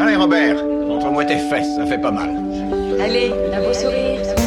Allez, Robert, montre-moi tes fesses, ça fait pas mal. Allez, un beau sourire.